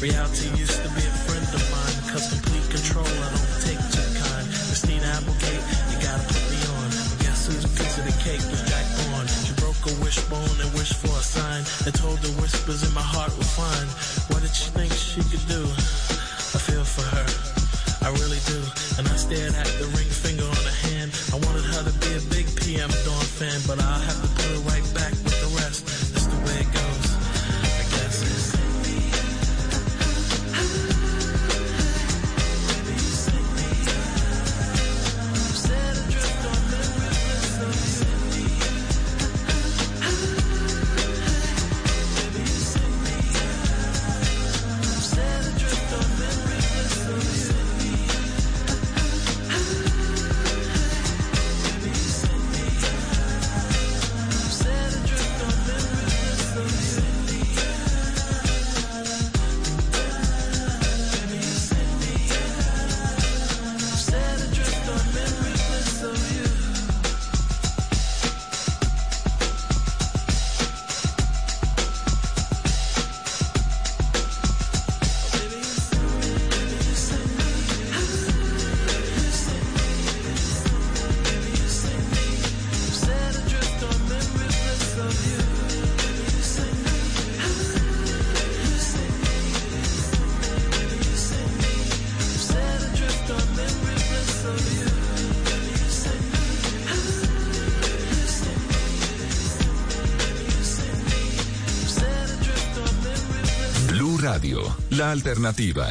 Reality used to be a friend of mine, cause complete control I don't take too kind. Christina Applegate, you gotta put me on. Guess whose piece of the cake was Jack on? She broke a wishbone and wished for a sign, and told the whispers in my heart were fine. What did she think she could do? I feel for her, I really do. And I stared at the ring alternativa.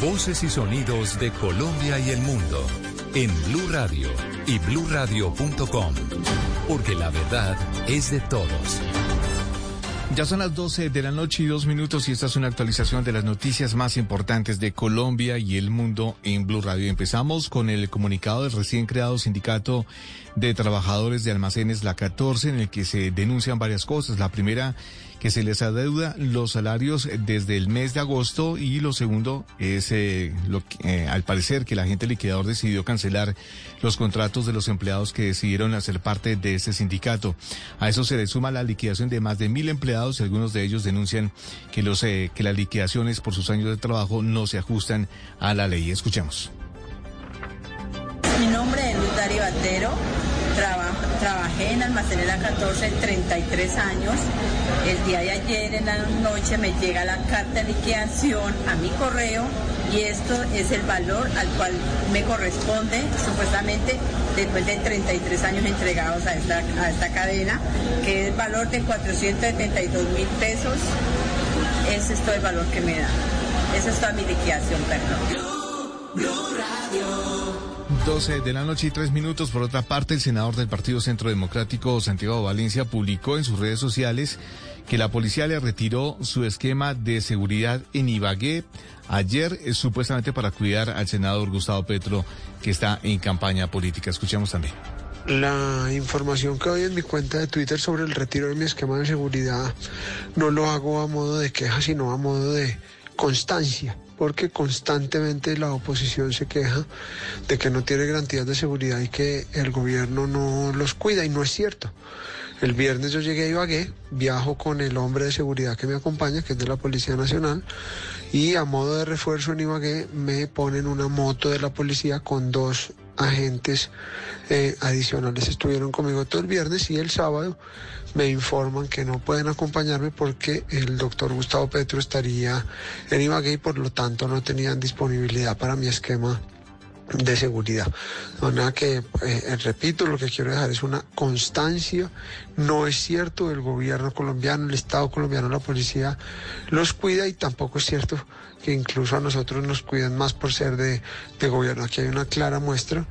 Voces y sonidos de Colombia y el mundo en Blue Radio y bluradio.com, porque la verdad es de todos. Ya son las 12 de la noche y dos minutos y esta es una actualización de las noticias más importantes de Colombia y el mundo en Blue Radio. Empezamos con el comunicado del recién creado sindicato de trabajadores de almacenes La 14 en el que se denuncian varias cosas. La primera, que se les adeuda los salarios desde el mes de agosto y lo segundo es, eh, lo que, eh, al parecer, que el agente liquidador decidió cancelar los contratos de los empleados que decidieron hacer parte de ese sindicato. A eso se le suma la liquidación de más de mil empleados y algunos de ellos denuncian que, los, eh, que las liquidaciones por sus años de trabajo no se ajustan a la ley. Escuchemos. Mi nombre es Luz Dari Batero. Traba- trabajé en Almacenera 14 33 años. El día de ayer en la noche me llega la carta de liquidación a mi correo y esto es el valor al cual me corresponde supuestamente después de 33 años entregados a esta, a esta cadena, que es el valor de 472 mil pesos. Ese es todo el valor que me da. Esa es toda mi liquidación, perdón. 12 de la noche y tres minutos. Por otra parte, el senador del Partido Centro Democrático, Santiago Valencia, publicó en sus redes sociales que la policía le retiró su esquema de seguridad en Ibagué ayer, eh, supuestamente para cuidar al senador Gustavo Petro, que está en campaña política. Escuchamos también. La información que doy en mi cuenta de Twitter sobre el retiro de mi esquema de seguridad no lo hago a modo de queja, sino a modo de constancia, porque constantemente la oposición se queja de que no tiene garantías de seguridad y que el gobierno no los cuida, y no es cierto. El viernes yo llegué a Ibagué, viajo con el hombre de seguridad que me acompaña, que es de la Policía Nacional, y a modo de refuerzo en Ibagué me ponen una moto de la policía con dos agentes eh, adicionales. Estuvieron conmigo todo el viernes y el sábado me informan que no pueden acompañarme porque el doctor Gustavo Petro estaría en Ibagué y por lo tanto no tenían disponibilidad para mi esquema de seguridad. Manera que, eh, repito, lo que quiero dejar es una constancia. No es cierto, el gobierno colombiano, el Estado colombiano, la policía los cuida y tampoco es cierto que incluso a nosotros nos cuidan más por ser de, de gobierno. Aquí hay una clara muestra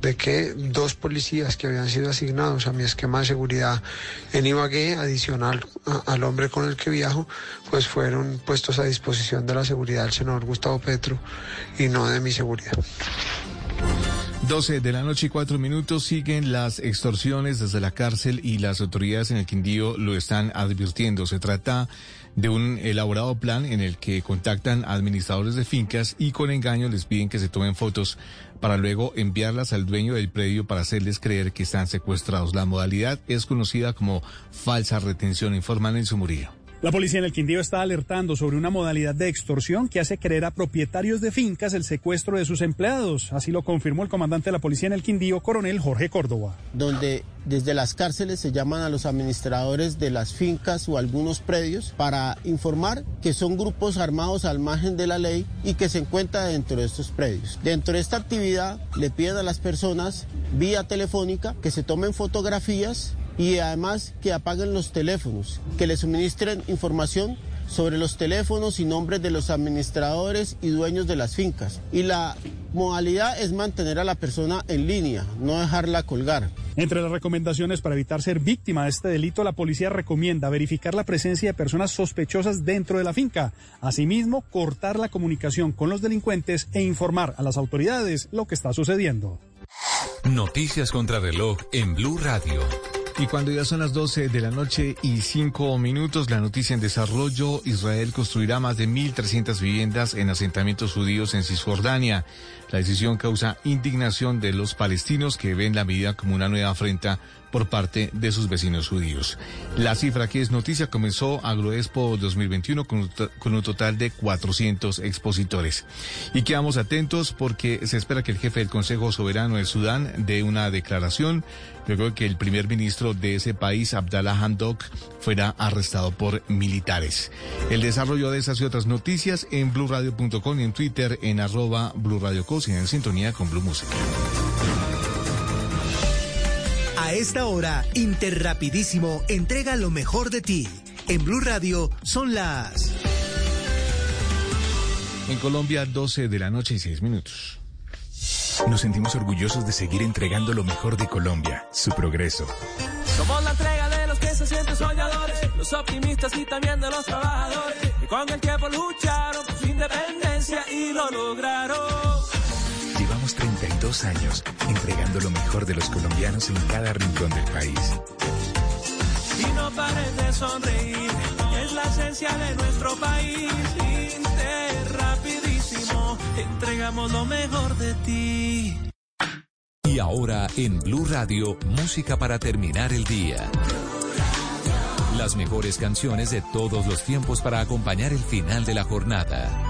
de que dos policías que habían sido asignados a mi esquema de seguridad en Ibagué, adicional al hombre con el que viajo, pues fueron puestos a disposición de la seguridad del senador Gustavo Petro y no de mi seguridad. 12 de la noche y cuatro minutos siguen las extorsiones desde la cárcel y las autoridades en el Quindío lo están advirtiendo. Se trata un elaborado plan en el que contactan a administradores de fincas y con engaño les piden que se tomen fotos para luego enviarlas al dueño del predio para hacerles creer que están secuestrados. La modalidad es conocida como falsa retención, informan en su Murillo. La policía en el Quindío está alertando sobre una modalidad de extorsión que hace creer a propietarios de fincas el secuestro de sus empleados. Así lo confirmó el comandante de la policía en el Quindío, coronel Jorge Córdoba. Donde desde las cárceles se llaman a los administradores de las fincas o algunos predios para informar que son grupos armados al margen de la ley y que se encuentran dentro de estos predios. Dentro de esta actividad le piden a las personas vía telefónica que se tomen fotografías y además que apaguen los teléfonos, que les suministren información sobre los teléfonos y nombres de los administradores y dueños de las fincas. Y la modalidad es mantener a la persona en línea, no dejarla colgar. Entre las recomendaciones para evitar ser víctima de este delito, la policía recomienda verificar la presencia de personas sospechosas dentro de la finca. Asimismo, cortar la comunicación con los delincuentes e informar a las autoridades lo que está sucediendo. Noticias contra reloj en Blue Radio. Y cuando ya son las 12 de la noche y 5 minutos, la noticia en desarrollo, Israel construirá más de 1.300 viviendas en asentamientos judíos en Cisjordania. La decisión causa indignación de los palestinos que ven la medida como una nueva afrenta por parte de sus vecinos judíos. La cifra que es noticia comenzó Agroexpo 2021 con, un total de 400 expositores. Y quedamos atentos porque se espera que el jefe del Consejo Soberano de Sudán dé una declaración luego que el primer ministro de ese país, Abdallah Hamdok, fuera arrestado por militares. El desarrollo de esas y otras noticias en blurradio.com y en Twitter en arroba blurradiocos y en sintonía con Blue Música. A esta hora, Interrapidísimo entrega lo mejor de ti. En Blue Radio son las... En Colombia, 12 de la noche y 6 minutos. Nos sentimos orgullosos de seguir entregando lo mejor de Colombia, su progreso. Somos la entrega de los que se sienten soñadores, los optimistas y también de los trabajadores, que con el tiempo lucharon por su independencia y lo lograron. Llevamos 32 años entregando lo mejor de los colombianos en cada rincón del país. Y no pares de sonreír, es la esencia de nuestro país. Interrapidísimo, entregamos lo mejor de ti. Y ahora en Blue Radio, música para terminar el día. Las mejores canciones de todos los tiempos para acompañar el final de la jornada.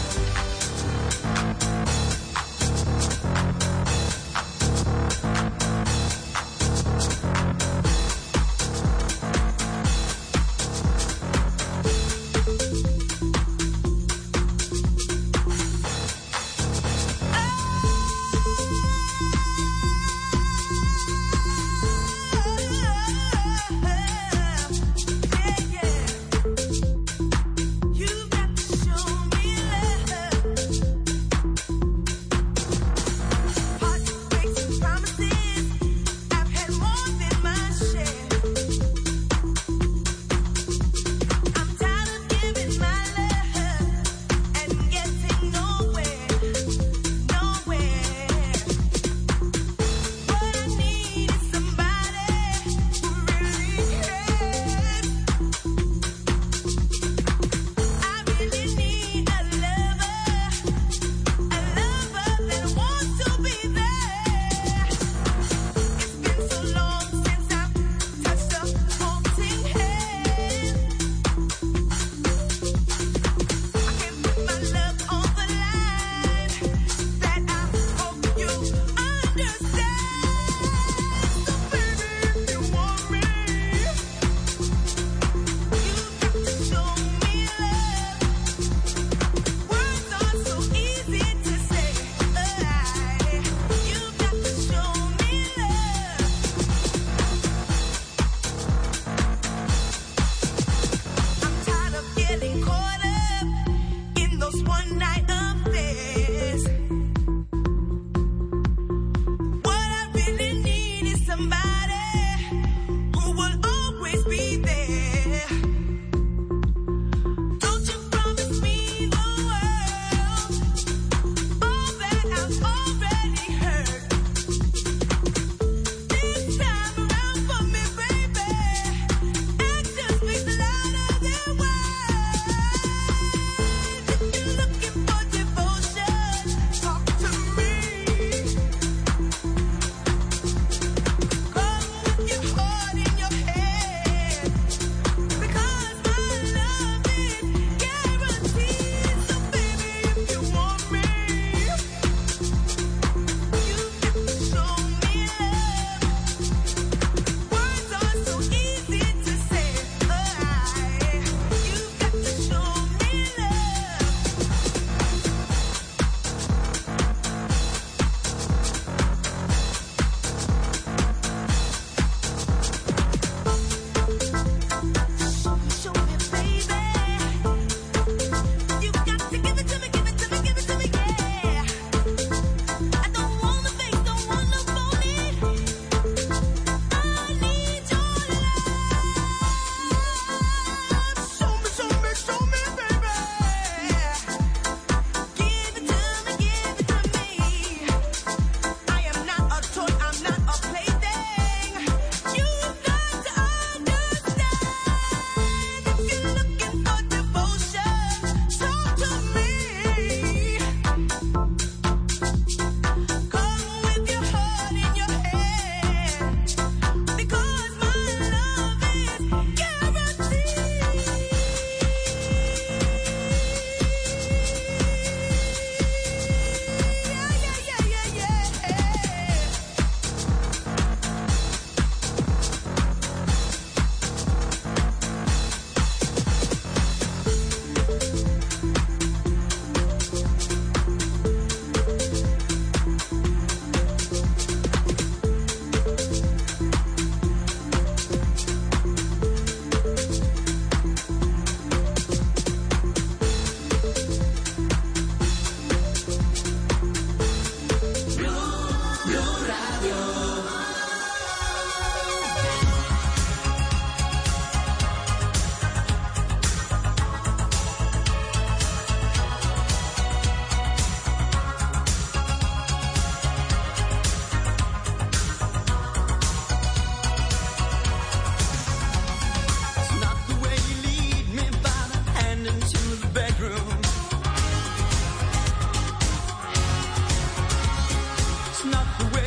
not the way.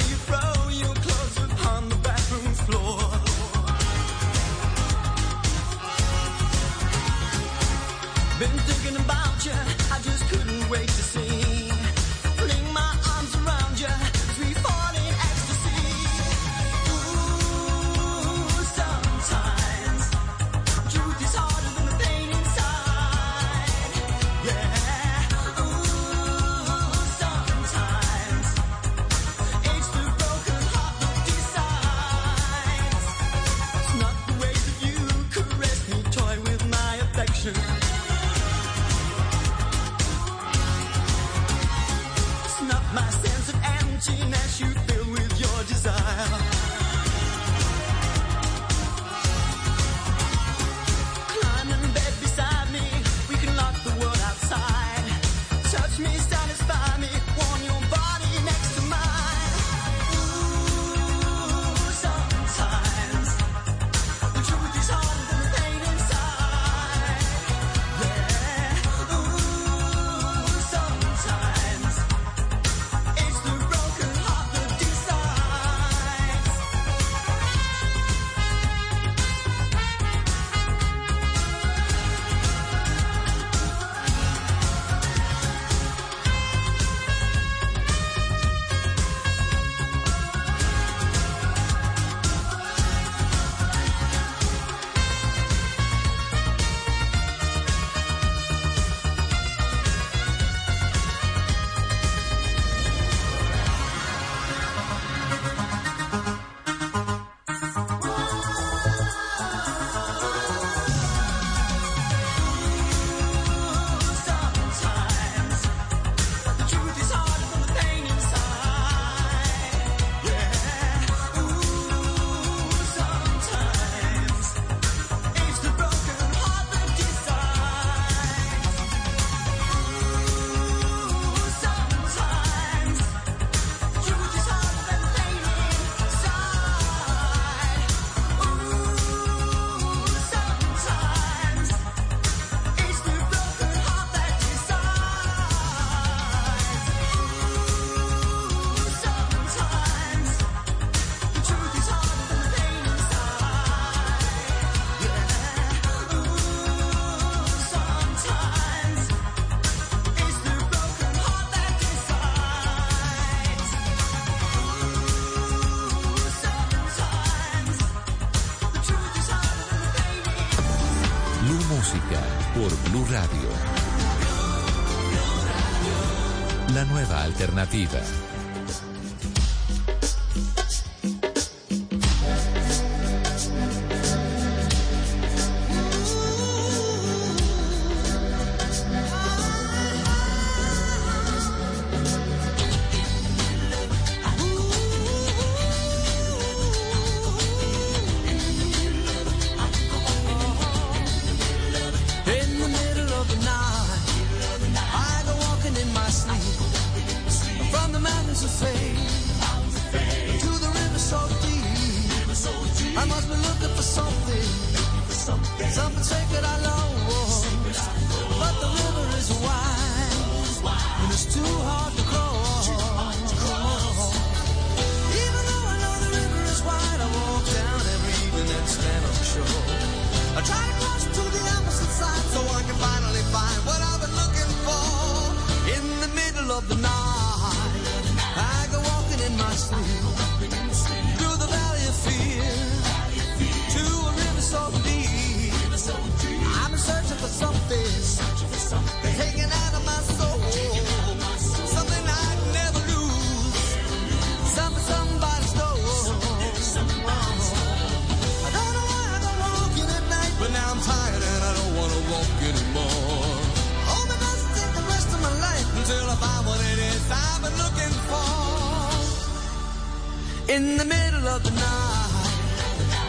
In the middle of the night,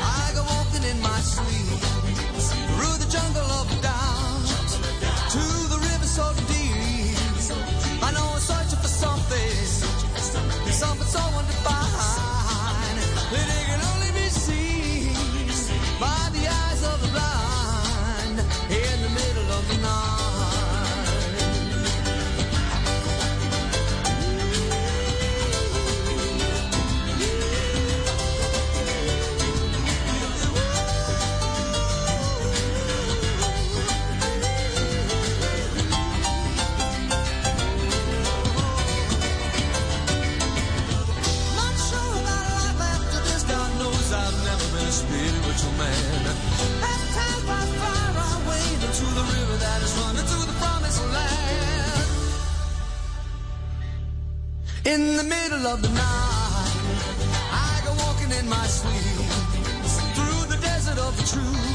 I go walking in my sleep. In the middle of the night, I go walking in my sleep through the desert of the truth.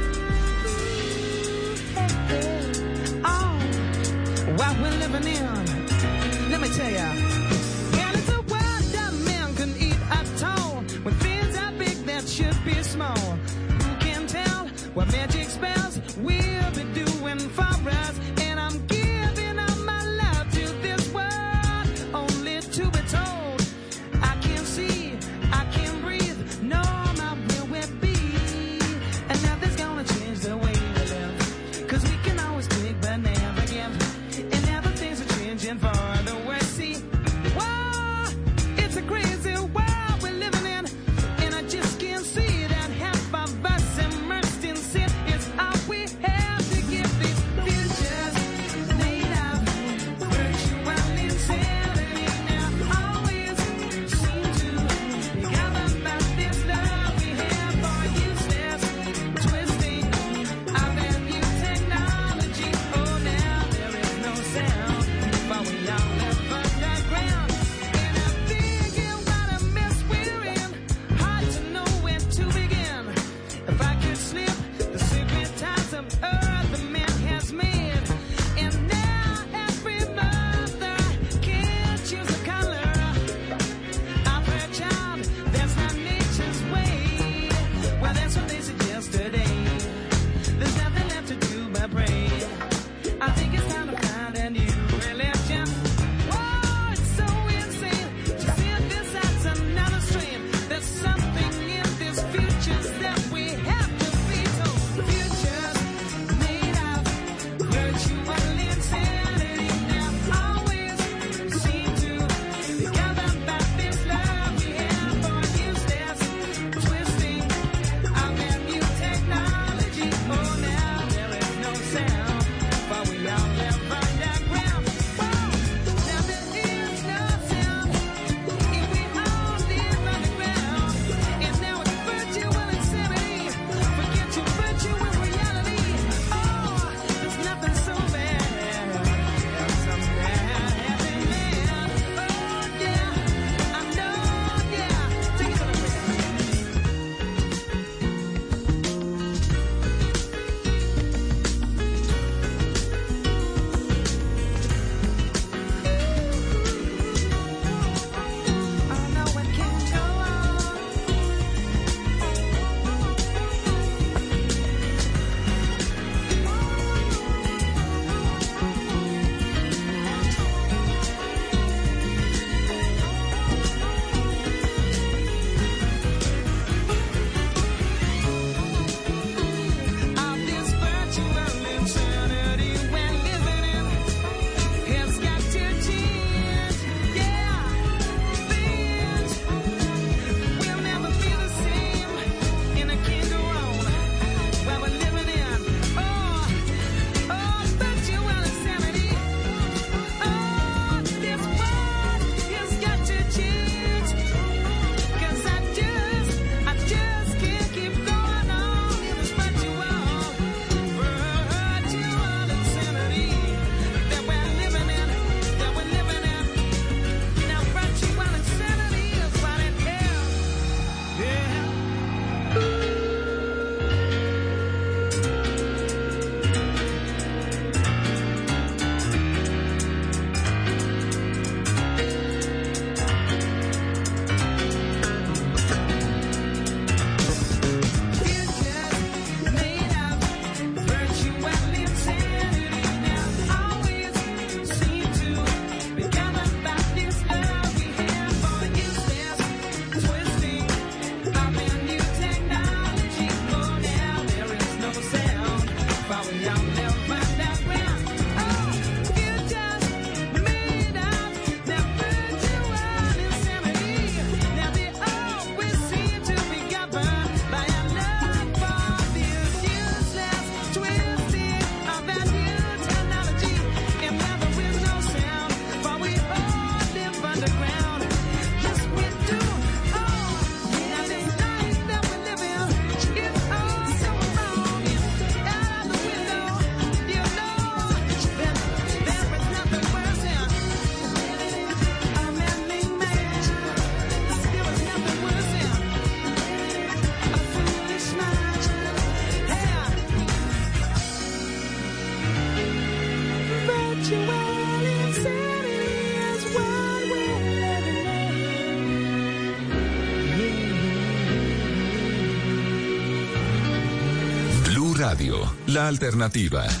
La alternativa.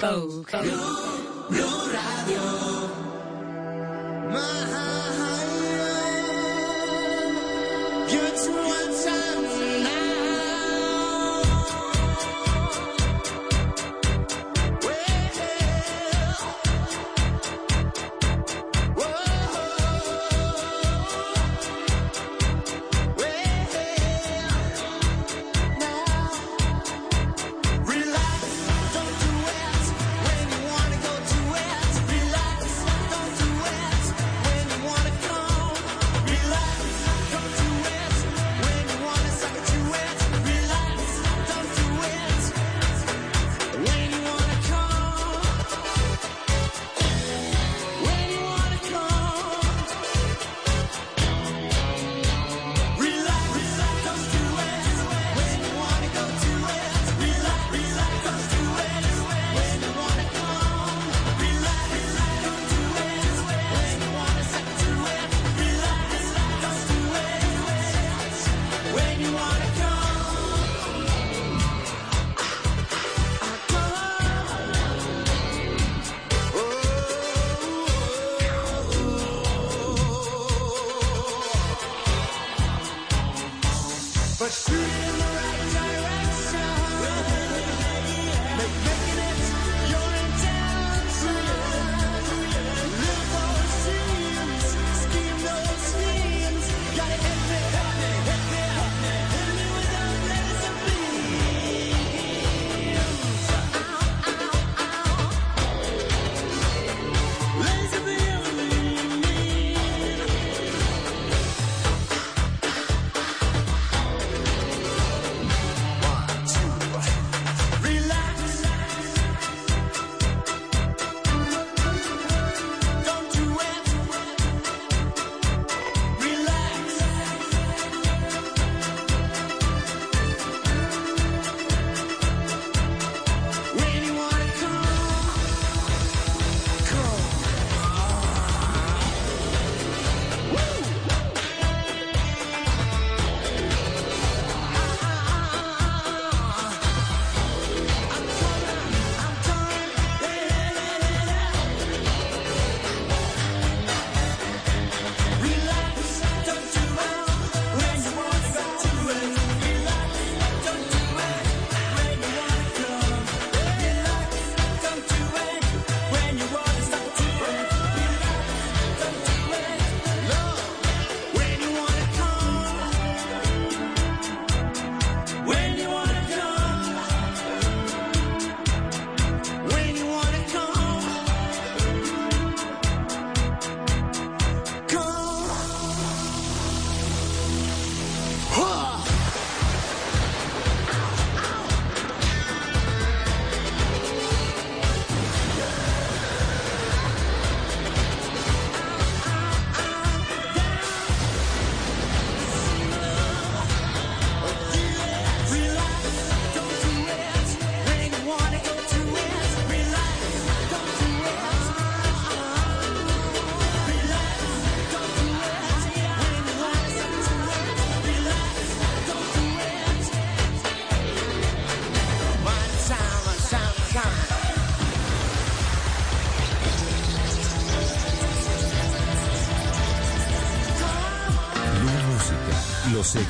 Blue, Blue Radio.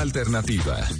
Alternativa.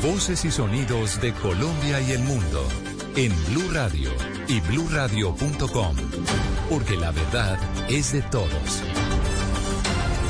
Voces y sonidos de Colombia y el mundo en Blue Radio y bluradio.com. Porque la verdad es de todos.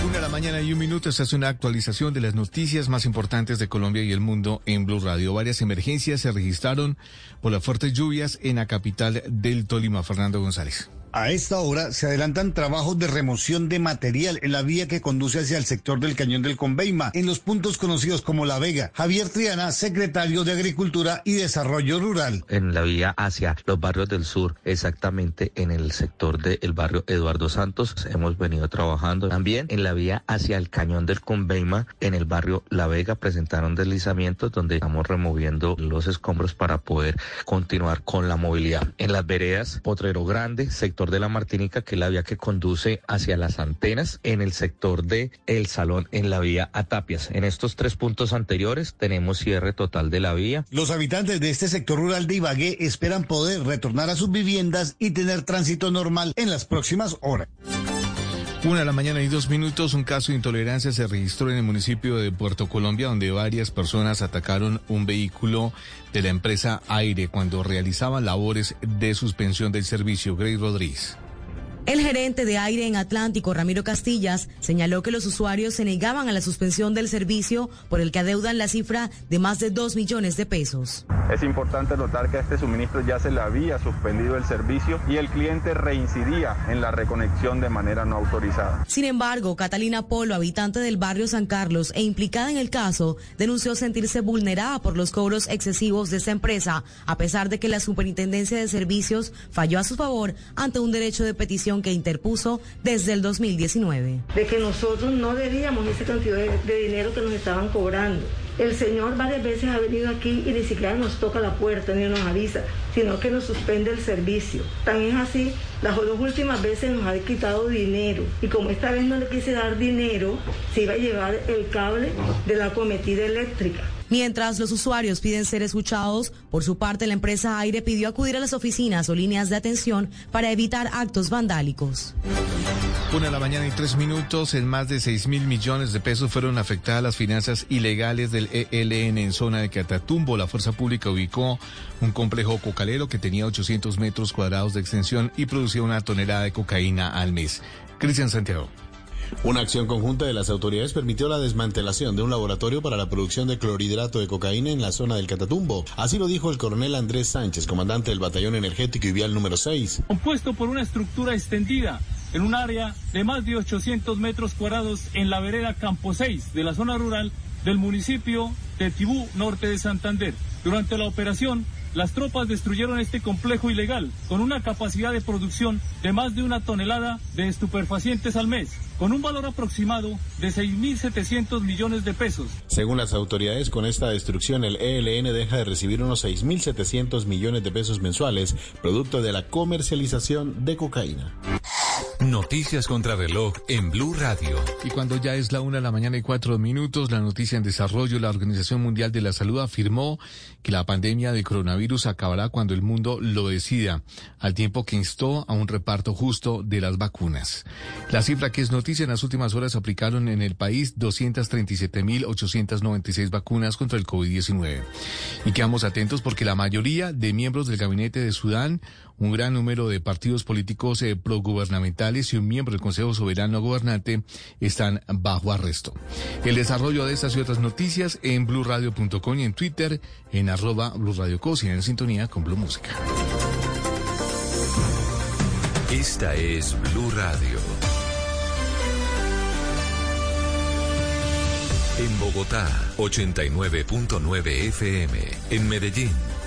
Una de la mañana y un minuto. Esta es una actualización de las noticias más importantes de Colombia y el mundo en Blue Radio. Varias emergencias se registraron por las fuertes lluvias en la capital del Tolima. Fernando González. A esta hora se adelantan trabajos de remoción de material en la vía que conduce hacia el sector del Cañón del Conveima, en los puntos conocidos como La Vega. Javier Triana, secretario de Agricultura y Desarrollo Rural. En la vía hacia los barrios del sur, exactamente en el sector del barrio Eduardo Santos, hemos venido trabajando. También en la vía hacia el Cañón del Conveima, en el barrio La Vega, presentaron deslizamientos donde estamos removiendo los escombros para poder continuar con la movilidad. En las veredas, Potrero Grande, sector de la Martinica, que es la vía que conduce hacia las antenas, en el sector de El Salón, en la vía a Tapias. En estos tres puntos anteriores tenemos cierre total de la vía. Los habitantes de este sector rural de Ibagué esperan poder retornar a sus viviendas y tener tránsito normal en las próximas horas. Una de la mañana y dos minutos, un caso de intolerancia se registró en el municipio de Puerto Colombia, donde varias personas atacaron un vehículo de la empresa Aire cuando realizaban labores de suspensión del servicio. Grey Rodríguez. El gerente de aire en Atlántico, Ramiro Castillas, señaló que los usuarios se negaban a la suspensión del servicio por el que adeudan la cifra de más de 2 millones de pesos. Es importante notar que a este suministro ya se le había suspendido el servicio y el cliente reincidía en la reconexión de manera no autorizada. Sin embargo, Catalina Polo, habitante del barrio San Carlos e implicada en el caso, denunció sentirse vulnerada por los cobros excesivos de esta empresa, a pesar de que la Superintendencia de Servicios falló a su favor ante un derecho de petición que interpuso desde el 2019. De que nosotros no debíamos esa cantidad de, de dinero que nos estaban cobrando. El Señor varias veces ha venido aquí y ni siquiera nos toca la puerta ni nos avisa, sino que nos suspende el servicio. También es así, las dos últimas veces nos ha quitado dinero y como esta vez no le quise dar dinero, se iba a llevar el cable de la cometida eléctrica. Mientras los usuarios piden ser escuchados, por su parte la empresa Aire pidió acudir a las oficinas o líneas de atención para evitar actos vandálicos. Una de la mañana y tres minutos, en más de 6 mil millones de pesos fueron afectadas las finanzas ilegales del ELN en zona de Catatumbo. La fuerza pública ubicó un complejo cocalero que tenía 800 metros cuadrados de extensión y producía una tonelada de cocaína al mes. Cristian Santiago. Una acción conjunta de las autoridades permitió la desmantelación de un laboratorio para la producción de clorhidrato de cocaína en la zona del Catatumbo. Así lo dijo el coronel Andrés Sánchez, comandante del Batallón Energético y Vial número 6. Compuesto por una estructura extendida en un área de más de 800 metros cuadrados en la vereda Campo 6 de la zona rural del municipio de Tibú, norte de Santander. Durante la operación, las tropas destruyeron este complejo ilegal con una capacidad de producción de más de una tonelada de estupefacientes al mes, con un valor aproximado de 6.700 millones de pesos. Según las autoridades, con esta destrucción el ELN deja de recibir unos 6.700 millones de pesos mensuales, producto de la comercialización de cocaína. Noticias contra reloj en Blue Radio. Y cuando ya es la una de la mañana y cuatro minutos, la noticia en desarrollo, la Organización Mundial de la Salud afirmó que la pandemia de coronavirus acabará cuando el mundo lo decida, al tiempo que instó a un reparto justo de las vacunas. La cifra que es noticia en las últimas horas aplicaron en el país 237.896 vacunas contra el COVID-19. Y quedamos atentos porque la mayoría de miembros del gabinete de Sudán un gran número de partidos políticos eh, progubernamentales y un miembro del Consejo Soberano Gobernante están bajo arresto. El desarrollo de estas y otras noticias en blurradio.com y en Twitter en arroba blurradiocos y en sintonía con Blue Música. Esta es Blue Radio. En Bogotá, 89.9 FM. En Medellín.